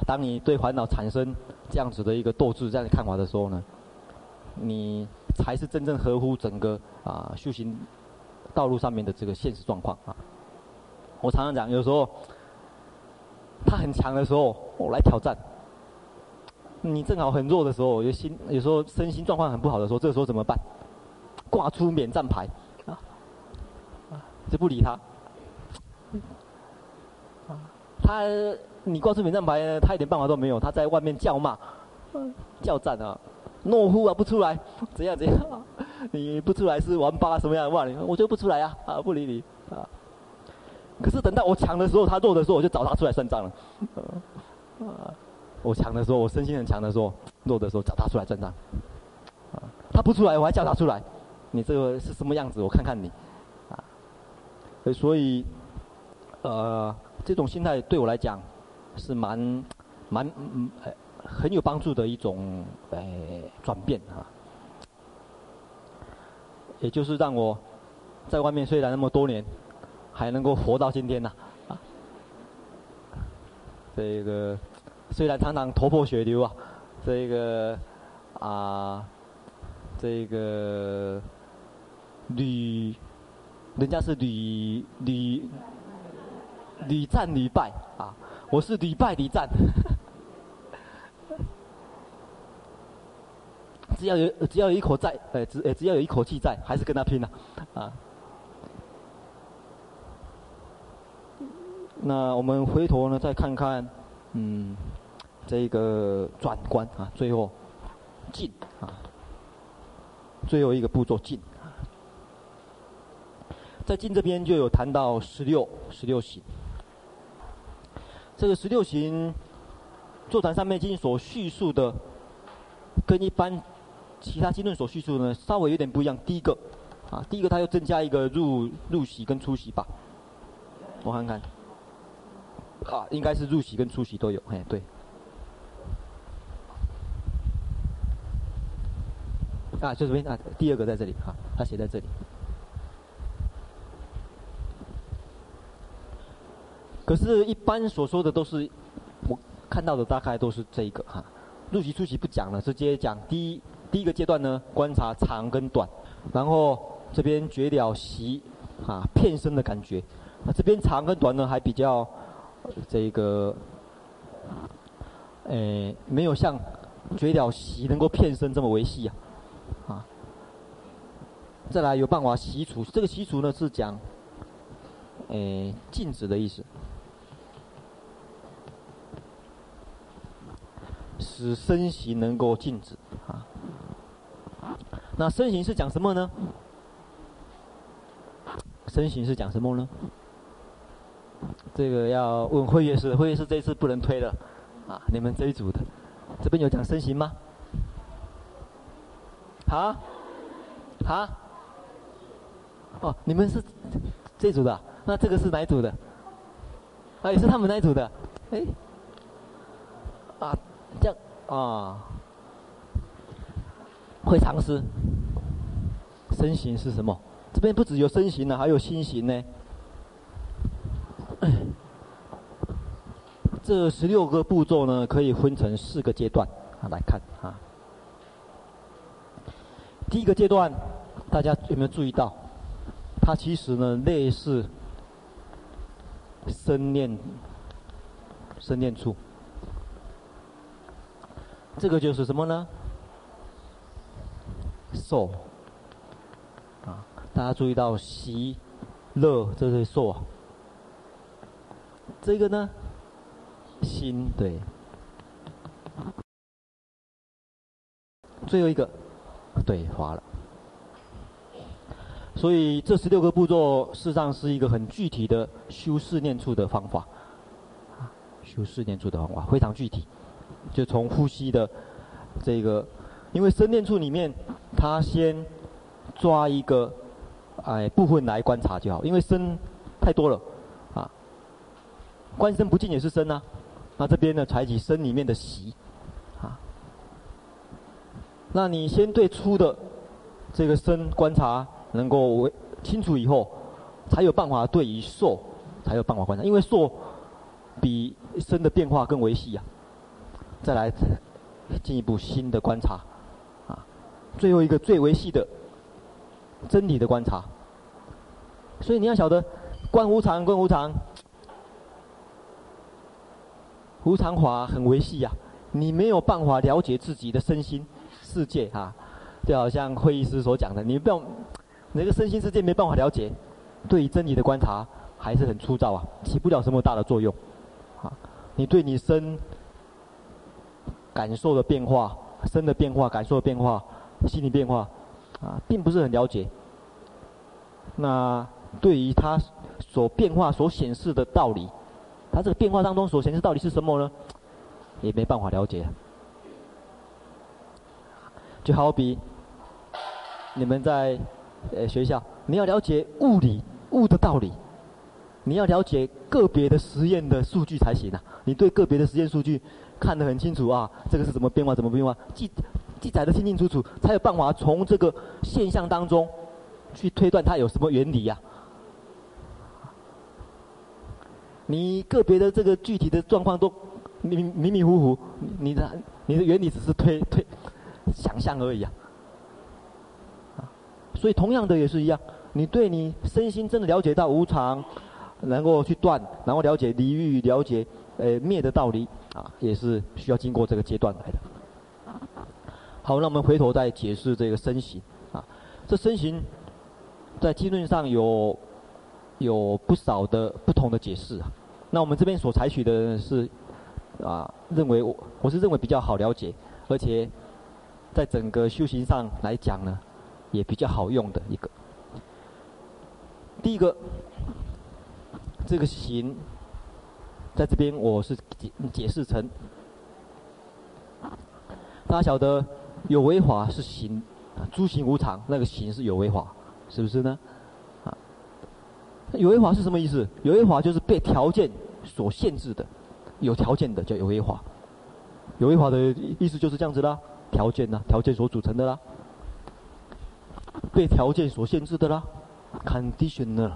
当你对烦恼产生这样子的一个斗志、这样的看法的时候呢，你才是真正合乎整个啊修行道路上面的这个现实状况啊。我常常讲，有时候他很强的时候，我来挑战；你正好很弱的时候，有心有时候身心状况很不好的时候，这时候怎么办？挂出免战牌。就不理他，他你挂出免战牌呢，他一点办法都没有，他在外面叫骂，叫战啊，懦夫啊，不出来，怎样怎样，你不出来是王八什么样的话，你我就不出来啊，啊不理你啊。可是等到我强的时候，他弱的时候，我就找他出来算账了。啊，我强的时候，我身心很强的时候，弱的时候找他出来算账。啊，他不出来，我还叫他出来，你这个是什么样子？我看看你。所以，呃，这种心态对我来讲是蛮、蛮、嗯、很有帮助的一种呃转变啊。也就是让我在外面虽然那么多年，还能够活到今天呐啊，这个虽然常常头破血流啊，这个啊，这个屡。人家是屡屡屡战屡败啊，我是屡败屡战，只要有只要有一口在，呃只呃只要有一口气在，还是跟他拼了啊，那我们回头呢，再看看，嗯，这个转关啊，最后进啊，最后一个步骤进。在经这边就有谈到十六十六行，这个十六行，座谈上面经所叙述的跟一般其他经论所叙述的呢，稍微有点不一样。第一个，啊，第一个它又增加一个入入席跟出席吧，我看看，啊，应该是入席跟出席都有，哎，对。啊，就这边啊，第二个在这里啊，他写在这里。可是，一般所说的都是我看到的，大概都是这个哈。入席出席不讲了，直接讲第一第一个阶段呢，观察长跟短，然后这边觉了席啊片身的感觉，这边长跟短呢还比较这个，诶没有像觉了席能够片身这么维系啊。啊，再来有办法息除，这个息除呢是讲，诶，禁止的意思，使身形能够静止啊。那身形是讲什么呢？身形是讲什么呢？这个要问慧月师，慧月师这次不能推了，啊，你们这一组的，这边有讲身形吗？啊，啊，哦，你们是这组的，那这个是哪一组的？啊，也是他们那一组的，哎，啊，会常识，身形是什么？这边不只有身形呢，还有心形呢。这十六个步骤呢，可以分成四个阶段啊来看啊。第一个阶段，大家有没有注意到？它其实呢，类似身念、身念处。这个就是什么呢？受啊！大家注意到喜、乐这些受啊。这个呢，心对。最后一个。对，滑了。所以这十六个步骤，事实上是一个很具体的修四念处的方法。修四念处的方法非常具体，就从呼吸的这个，因为身念处里面，他先抓一个哎部分来观察就好，因为身太多了啊。观身不净也是身啊，那这边呢，采取身里面的息。那你先对粗的这个身观察能够为清楚以后，才有办法对于受才有办法观察，因为受比身的变化更维系啊。再来进一步新的观察，啊，最后一个最维系的真理的观察。所以你要晓得观无常，观无常，无常法很维系呀，你没有办法了解自己的身心。世界哈、就好像会议师所讲的，你不要那个身心世界没办法了解，对于真理的观察还是很粗糙啊，起不了什么大的作用。啊，你对你身感受的变化、身的变化、感受的变化、心理变化啊，并不是很了解。那对于它所变化所显示的道理，它这个变化当中所显示道理是什么呢？也没办法了解。就好比你们在呃学校，你要了解物理物的道理，你要了解个别的实验的数据才行啊。你对个别的实验数据看得很清楚啊，这个是怎么变化，怎么变化，记记载得清清楚楚，才有办法从这个现象当中去推断它有什么原理呀、啊。你个别的这个具体的状况都迷迷迷糊糊，你的你的原理只是推推。想象而已啊，所以同样的也是一样，你对你身心真的了解到无常，能够去断，然后了解离欲，了解呃灭的道理啊，也是需要经过这个阶段来的。好，那我们回头再解释这个身形啊，这身形在经论上有有不少的不同的解释啊。那我们这边所采取的是啊，认为我我是认为比较好了解，而且。在整个修行上来讲呢，也比较好用的一个。第一个，这个形，在这边我是解解释成，大家晓得有为法是行，诸行无常，那个行是有为法，是不是呢？啊，有为法是什么意思？有为法就是被条件所限制的，有条件的叫有为法。有为法的意思就是这样子啦，条件呐，条件所组成的啦，被条件所限制的啦，conditioner，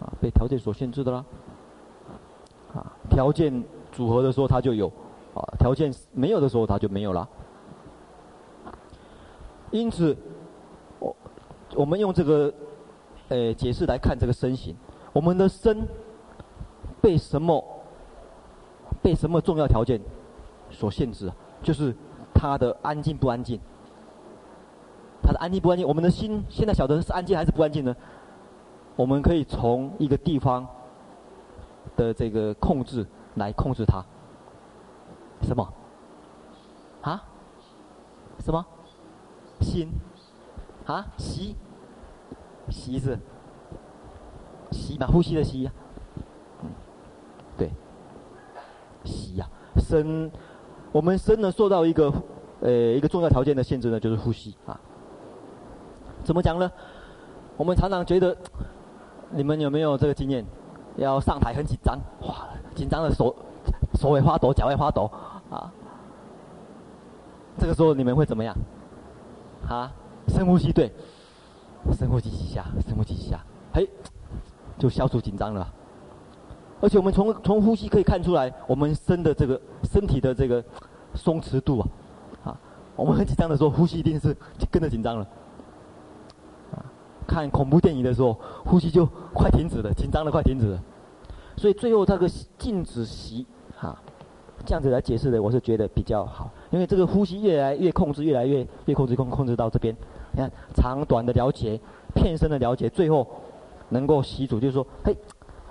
啊，被条件所限制的啦，条件组合的时候它就有，啊，条件没有的时候它就没有了。因此，我我们用这个，呃，解释来看这个身形。我们的身被什么被什么重要条件所限制？就是它的安静不安静？它的安静不安静？我们的心现在晓得是安静还是不安静呢？我们可以从一个地方的这个控制来控制它。什么？啊？什么？心，啊，吸，吸是，吸嘛，呼吸的吸，对，吸呀，身，我们身呢受到一个，呃，一个重要条件的限制呢，就是呼吸啊。怎么讲呢？我们常常觉得，你们有没有这个经验？要上台很紧张，哇，紧张的手，手会发抖，脚会发抖，啊，这个时候你们会怎么样？啊，深呼吸，对，深呼吸几下，深呼吸几下，嘿，就消除紧张了。而且我们从从呼吸可以看出来，我们身的这个身体的这个松弛度啊，啊，我们很紧张的时候，呼吸一定是跟着紧张了。看恐怖电影的时候，呼吸就快停止了，紧张的快停止了。所以最后这个静止息，啊。这样子来解释的，我是觉得比较好，因为这个呼吸越来越控制，越来越越控制控控制到这边。你看长短的了解，片身的了解，最后能够吸主，就是说，嘿，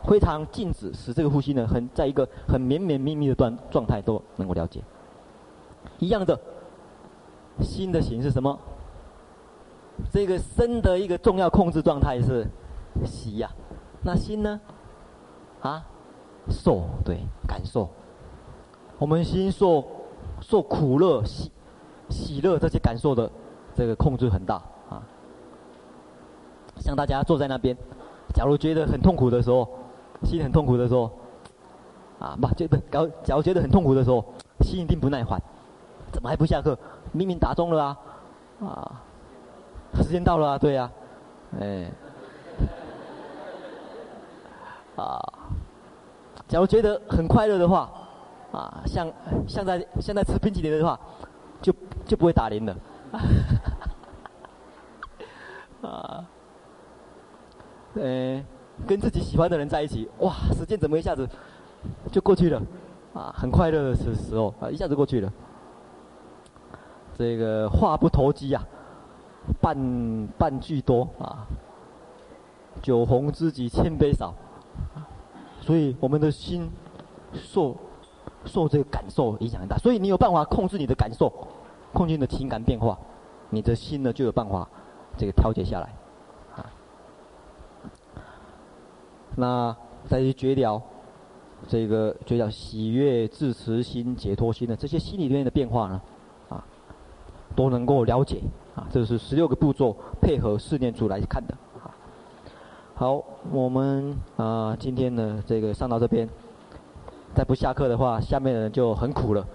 非常静止，使这个呼吸呢，很在一个很绵绵密密的状状态都能够了解。一样的，心的形是什么？这个身的一个重要控制状态是喜呀，那心呢？啊，受，对，感受。我们心受受苦乐喜喜乐这些感受的这个控制很大啊。像大家坐在那边，假如觉得很痛苦的时候，心很痛苦的时候，啊，不，觉得搞，假如觉得很痛苦的时候，心一定不耐烦，怎么还不下课？明明打钟了啊，啊，时间到了啊，对呀，哎，啊，假如觉得很快乐的话。啊，像像在现在吃冰淇淋的话，就就不会打铃了。啊，呃，跟自己喜欢的人在一起，哇，时间怎么一下子就过去了？啊，很快乐的时时候啊，一下子过去了。这个话不投机呀，半半句多啊。酒逢知己千杯少，所以我们的心受。受这个感受影响很大，所以你有办法控制你的感受，控制你的情感变化，你的心呢就有办法这个调节下来，啊。那再去觉了，这个觉了喜悦、自持心、解脱心的这些心里面的变化呢，啊，都能够了解，啊，这是十六个步骤配合四念处来看的，好，我们啊今天呢这个上到这边。再不下课的话，下面的人就很苦了。